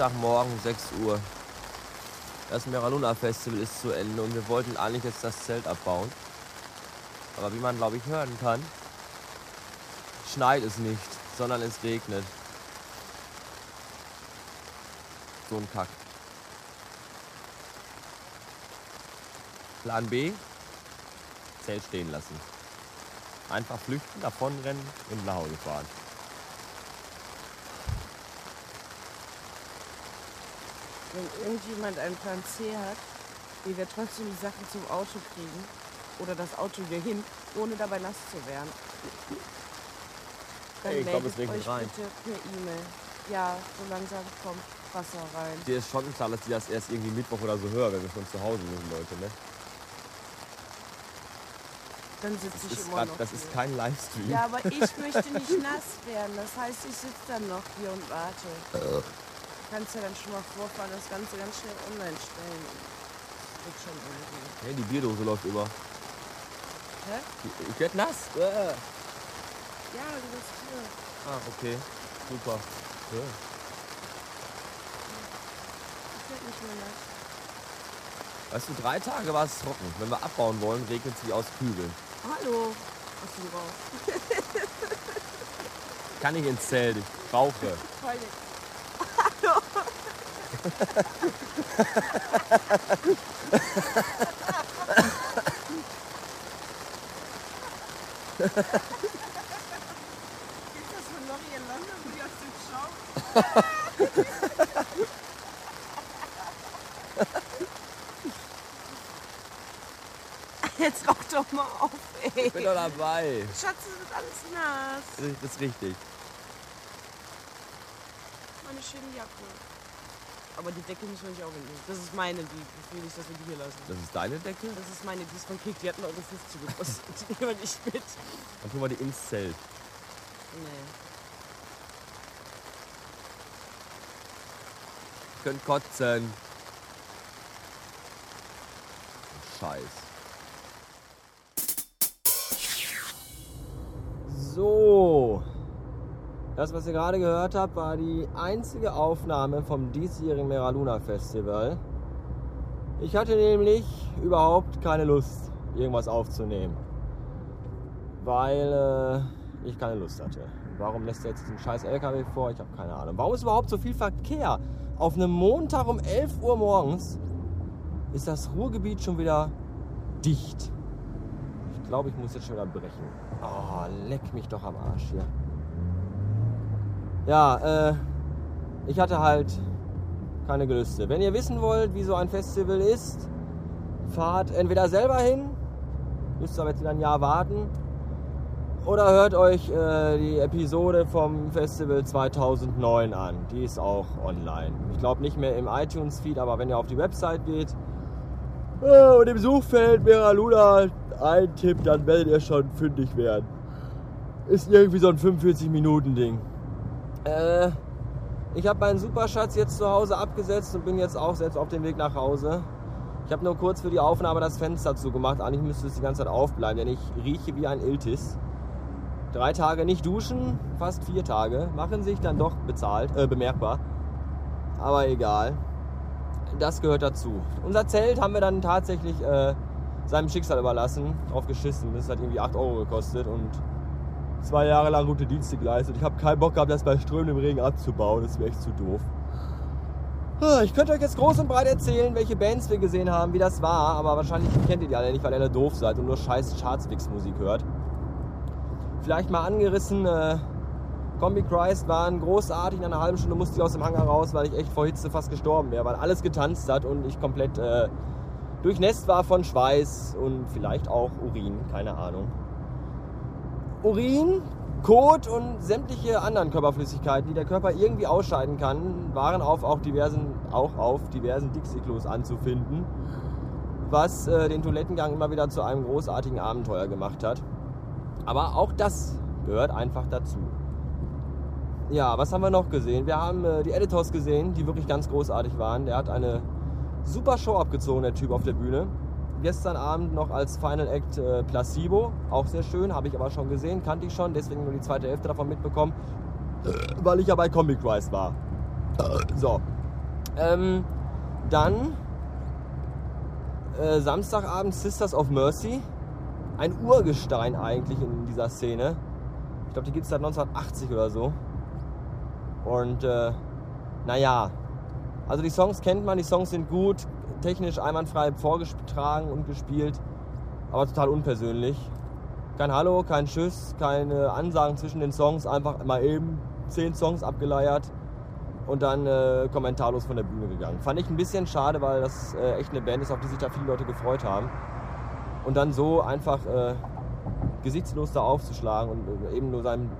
Montagmorgen 6 Uhr. Das Meraluna Festival ist zu Ende und wir wollten eigentlich jetzt das Zelt abbauen. Aber wie man glaube ich hören kann, schneit es nicht, sondern es regnet. So ein Kack. Plan B, Zelt stehen lassen. Einfach flüchten, davonrennen und nach Hause fahren. Wenn irgendjemand einen Plan C hat, wie wir trotzdem die Sachen zum Auto kriegen oder das Auto hier hin, ohne dabei nass zu werden, dann Ey, ich glaub, meldet es regnet euch rein. bitte per E-Mail. Ja, so langsam kommt Wasser rein. Dir ist schon klar, dass die das erst irgendwie Mittwoch oder so hören, wenn wir schon zu Hause sind, Leute. Ne? Dann sitze ich ist, immer grad, noch das hier. ist kein Livestream. Ja, aber ich möchte nicht nass werden. Das heißt, ich sitze dann noch hier und warte. Du kannst ja dann schon mal vorfahren, das Ganze ganz schnell online stellen. Wird schon irgendwie. Hey, die Bierdose läuft über. Hä? Ich werd nass. Äh. Ja, du bist hier. Ah, okay. Super. Ja. Ich werde nicht mehr nass. Weißt du, drei Tage war es trocken. Wenn wir abbauen wollen, regnet es wie aus Kübeln. Hallo. Was du drauf? Kann ich ins Zelt, ich rauche. Ist das von Lorry in London, wo die aus dem Schaum? Jetzt rauch doch mal auf, ey. Ich bin doch dabei. Schatz, es wird alles nass. Das ist richtig. Meine schöne Jacke. Aber die Decke müssen wir nicht auch mitnehmen. Das ist meine, die ich will nicht, dass wir die hier lassen. Das ist deine Decke? Das ist meine, die ist von Kick, die hat 1,50 Euro gekostet. Die nehmen wir nicht mit. Dann tun wir die ins Zelt. Nee. Könnt kotzen. Scheiß. So. Das, was ihr gerade gehört habt, war die einzige Aufnahme vom diesjährigen Meraluna Festival. Ich hatte nämlich überhaupt keine Lust, irgendwas aufzunehmen. Weil äh, ich keine Lust hatte. Warum lässt er jetzt diesen scheiß LKW vor? Ich habe keine Ahnung. Warum ist überhaupt so viel Verkehr? Auf einem Montag um 11 Uhr morgens ist das Ruhrgebiet schon wieder dicht. Ich glaube, ich muss jetzt schon wieder brechen. Oh, leck mich doch am Arsch hier. Ja, äh, ich hatte halt keine Gelüste. Wenn ihr wissen wollt, wie so ein Festival ist, fahrt entweder selber hin, müsst aber jetzt wieder ein Jahr warten, oder hört euch äh, die Episode vom Festival 2009 an. Die ist auch online. Ich glaube nicht mehr im iTunes-Feed, aber wenn ihr auf die Website geht äh, und im Suchfeld Mera Luna eintippt, dann werdet ihr schon fündig werden. Ist irgendwie so ein 45-Minuten-Ding. Äh, ich habe meinen Superschatz jetzt zu Hause abgesetzt und bin jetzt auch selbst auf dem Weg nach Hause. Ich habe nur kurz für die Aufnahme das Fenster zugemacht. Eigentlich müsste es die ganze Zeit aufbleiben, denn ich rieche wie ein Iltis. Drei Tage nicht duschen, fast vier Tage, machen sich dann doch bezahlt, äh, bemerkbar. Aber egal. Das gehört dazu. Unser Zelt haben wir dann tatsächlich äh, seinem Schicksal überlassen, drauf geschissen. Das hat irgendwie 8 Euro gekostet und zwei Jahre lang gute Dienste geleistet. Ich habe keinen Bock gehabt, das bei strömendem Regen abzubauen. Das wäre echt zu doof. Ich könnte euch jetzt groß und breit erzählen, welche Bands wir gesehen haben, wie das war, aber wahrscheinlich kennt ihr die alle nicht, weil ihr alle doof seid und nur scheiß Chartswix-Musik hört. Vielleicht mal angerissen, äh, Combi Christ waren großartig, in einer halben Stunde musste ich aus dem Hangar raus, weil ich echt vor Hitze fast gestorben wäre, weil alles getanzt hat und ich komplett äh, durchnässt war von Schweiß und vielleicht auch Urin, keine Ahnung. Urin, Kot und sämtliche anderen Körperflüssigkeiten, die der Körper irgendwie ausscheiden kann, waren auf auch diversen, auch auf diversen Dixie-Klos anzufinden, was äh, den Toilettengang immer wieder zu einem großartigen Abenteuer gemacht hat. Aber auch das gehört einfach dazu. Ja, was haben wir noch gesehen? Wir haben äh, die Editors gesehen, die wirklich ganz großartig waren. Der hat eine super Show abgezogen, der Typ auf der Bühne. Gestern Abend noch als Final Act äh, Placebo, auch sehr schön, habe ich aber schon gesehen, kannte ich schon, deswegen nur die zweite Hälfte davon mitbekommen, weil ich ja bei Comic Rise war. So. Ähm, dann äh, Samstagabend Sisters of Mercy. Ein Urgestein eigentlich in dieser Szene. Ich glaube, die gibt es seit 1980 oder so. Und äh, naja, also die Songs kennt man, die Songs sind gut, technisch einwandfrei vorgetragen und gespielt, aber total unpersönlich. Kein Hallo, kein Tschüss, keine Ansagen zwischen den Songs, einfach mal eben zehn Songs abgeleiert und dann äh, kommentarlos von der Bühne gegangen. Fand ich ein bisschen schade, weil das äh, echt eine Band ist, auf die sich da viele Leute gefreut haben. Und dann so einfach äh, gesichtslos da aufzuschlagen und äh, eben nur sein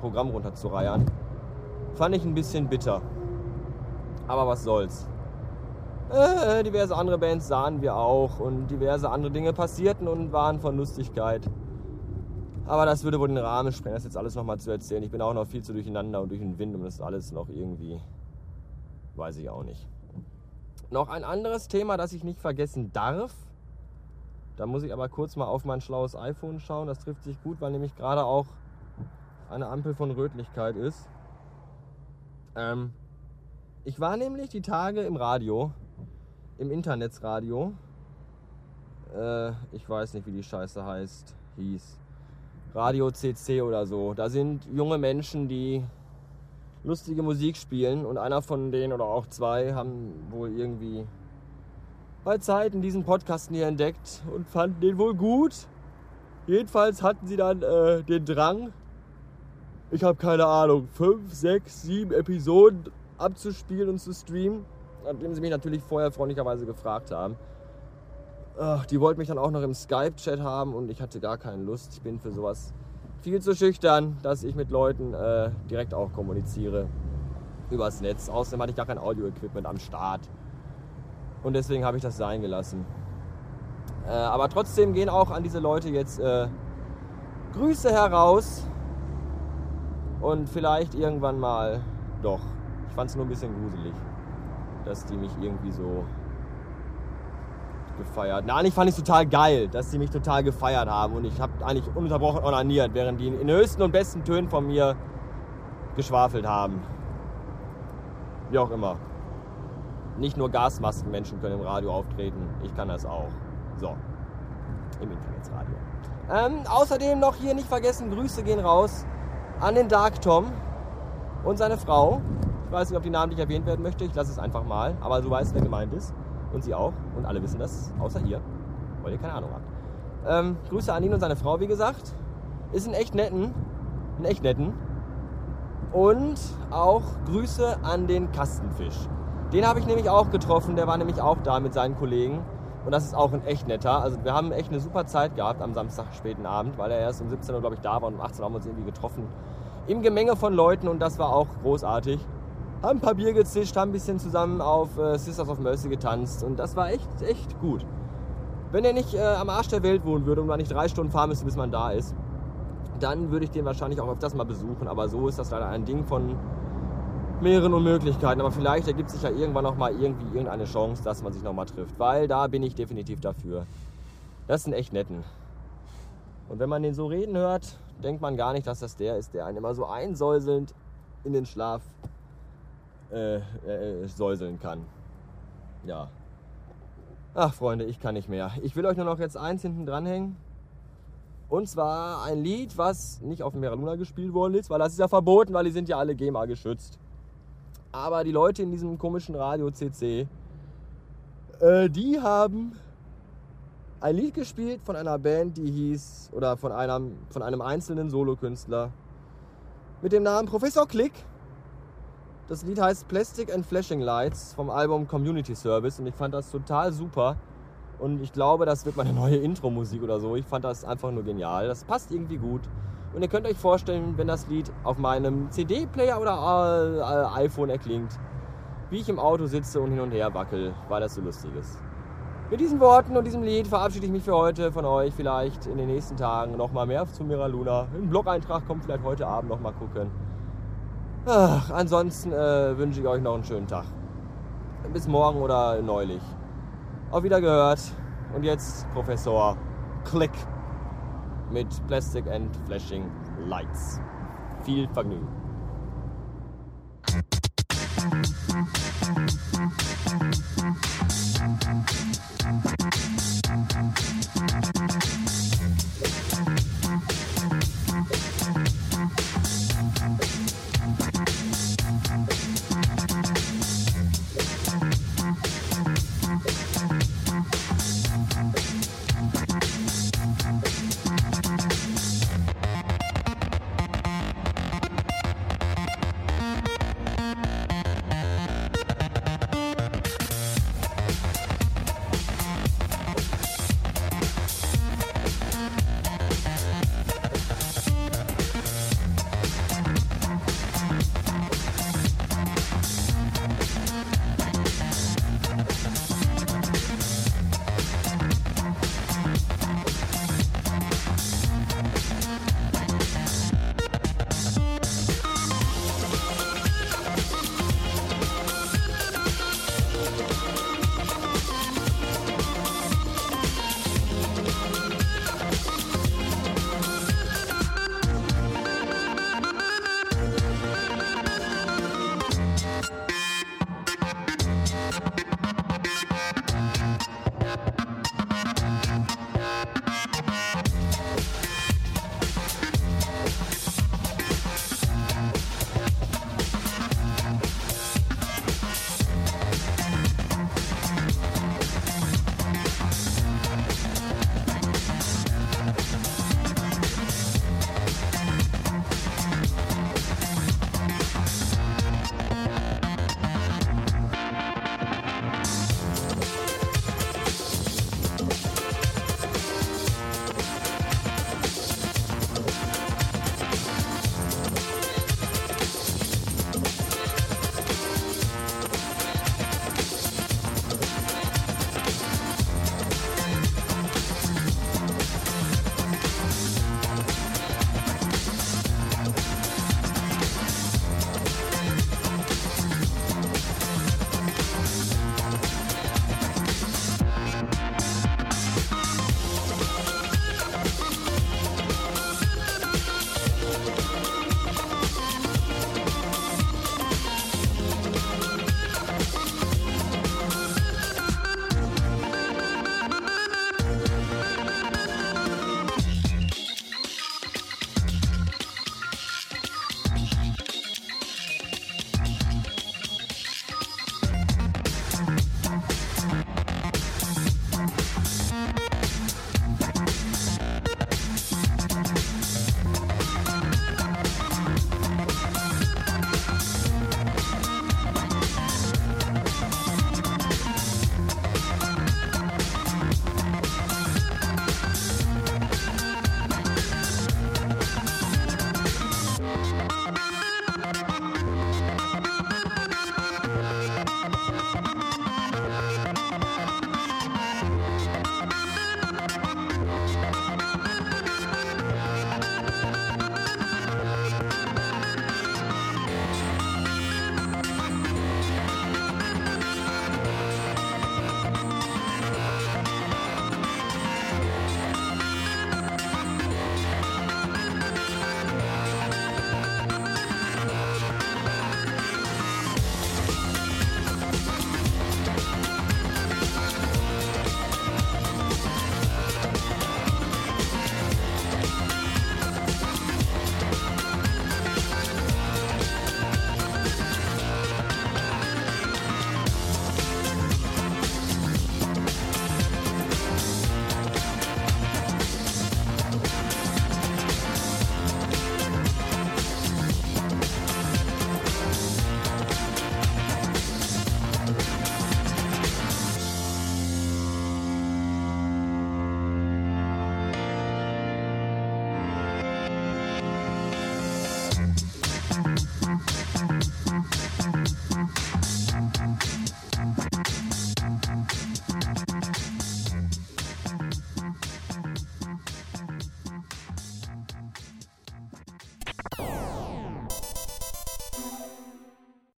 Programm runterzureiern, fand ich ein bisschen bitter. Aber was soll's. Äh, diverse andere Bands sahen wir auch und diverse andere Dinge passierten und waren von Lustigkeit. Aber das würde wohl den Rahmen sprengen, das jetzt alles nochmal zu erzählen. Ich bin auch noch viel zu durcheinander und durch den Wind und das alles noch irgendwie, weiß ich auch nicht. Noch ein anderes Thema, das ich nicht vergessen darf. Da muss ich aber kurz mal auf mein schlaues iPhone schauen. Das trifft sich gut, weil nämlich gerade auch eine Ampel von Rötlichkeit ist. Ähm, ich war nämlich die Tage im Radio im Internetsradio. Äh, ich weiß nicht, wie die Scheiße heißt, hieß. Radio CC oder so. Da sind junge Menschen, die lustige Musik spielen und einer von denen oder auch zwei haben wohl irgendwie bei Zeiten diesen Podcasten hier entdeckt und fanden den wohl gut. Jedenfalls hatten sie dann äh, den Drang, ich habe keine Ahnung, fünf, sechs, sieben Episoden abzuspielen und zu streamen nachdem sie mich natürlich vorher freundlicherweise gefragt haben. Ach, die wollten mich dann auch noch im Skype-Chat haben und ich hatte gar keine Lust. Ich bin für sowas viel zu schüchtern, dass ich mit Leuten äh, direkt auch kommuniziere übers Netz. Außerdem hatte ich gar kein Audio-Equipment am Start. Und deswegen habe ich das sein gelassen. Äh, aber trotzdem gehen auch an diese Leute jetzt äh, Grüße heraus. Und vielleicht irgendwann mal doch. Ich fand es nur ein bisschen gruselig dass die mich irgendwie so gefeiert. Na, eigentlich fand ich es total geil, dass die mich total gefeiert haben und ich habe eigentlich ununterbrochen onaniert, während die in höchsten und besten Tönen von mir geschwafelt haben. Wie auch immer. Nicht nur Gasmaskenmenschen können im Radio auftreten, ich kann das auch. So, im Internetsradio. Ähm, außerdem noch hier nicht vergessen, Grüße gehen raus an den Dark Tom und seine Frau. Ich weiß nicht, ob die namentlich erwähnt werden möchte. Ich lasse es einfach mal. Aber du weißt, wer gemeint ist. Und sie auch. Und alle wissen das, außer ihr, weil ihr keine Ahnung habt. Ähm, Grüße an ihn und seine Frau, wie gesagt. Ist ein echt netten. Ein echt netten. Und auch Grüße an den Kastenfisch. Den habe ich nämlich auch getroffen. Der war nämlich auch da mit seinen Kollegen. Und das ist auch ein echt netter. Also wir haben echt eine super Zeit gehabt am Samstag späten Abend, weil er erst um 17 Uhr, glaube ich, da war und um 18 Uhr haben wir uns irgendwie getroffen. Im Gemenge von Leuten und das war auch großartig haben ein paar Bier gezischt, haben ein bisschen zusammen auf äh, Sisters of Mercy getanzt und das war echt, echt gut. Wenn er nicht äh, am Arsch der Welt wohnen würde und man nicht drei Stunden fahren müsste, bis man da ist, dann würde ich den wahrscheinlich auch öfters mal besuchen. Aber so ist das leider ein Ding von mehreren Unmöglichkeiten. Aber vielleicht ergibt sich ja irgendwann noch mal irgendwie irgendeine Chance, dass man sich noch mal trifft. Weil da bin ich definitiv dafür. Das sind echt netten. Und wenn man den so reden hört, denkt man gar nicht, dass das der ist, der einen immer so einsäuselnd in den Schlaf äh, äh, säuseln kann. Ja. Ach, Freunde, ich kann nicht mehr. Ich will euch nur noch jetzt eins hinten dranhängen. Und zwar ein Lied, was nicht auf dem Mera Luna gespielt worden ist, weil das ist ja verboten, weil die sind ja alle GEMA geschützt. Aber die Leute in diesem komischen Radio CC, äh, die haben ein Lied gespielt von einer Band, die hieß, oder von einem, von einem einzelnen Solokünstler mit dem Namen Professor Klick. Das Lied heißt Plastic and Flashing Lights vom Album Community Service und ich fand das total super. Und ich glaube, das wird meine neue Intro-Musik oder so. Ich fand das einfach nur genial. Das passt irgendwie gut. Und ihr könnt euch vorstellen, wenn das Lied auf meinem CD-Player oder äh, iPhone erklingt, wie ich im Auto sitze und hin und her wackel, weil das so lustig ist. Mit diesen Worten und diesem Lied verabschiede ich mich für heute von euch. Vielleicht in den nächsten Tagen nochmal mehr zu Mira Luna. Ein Blog-Eintrag kommt vielleicht heute Abend nochmal gucken. Ach, ansonsten äh, wünsche ich euch noch einen schönen Tag. Bis morgen oder neulich. Auf Wiedergehört. Und jetzt Professor Click mit Plastic and Flashing Lights. Viel Vergnügen.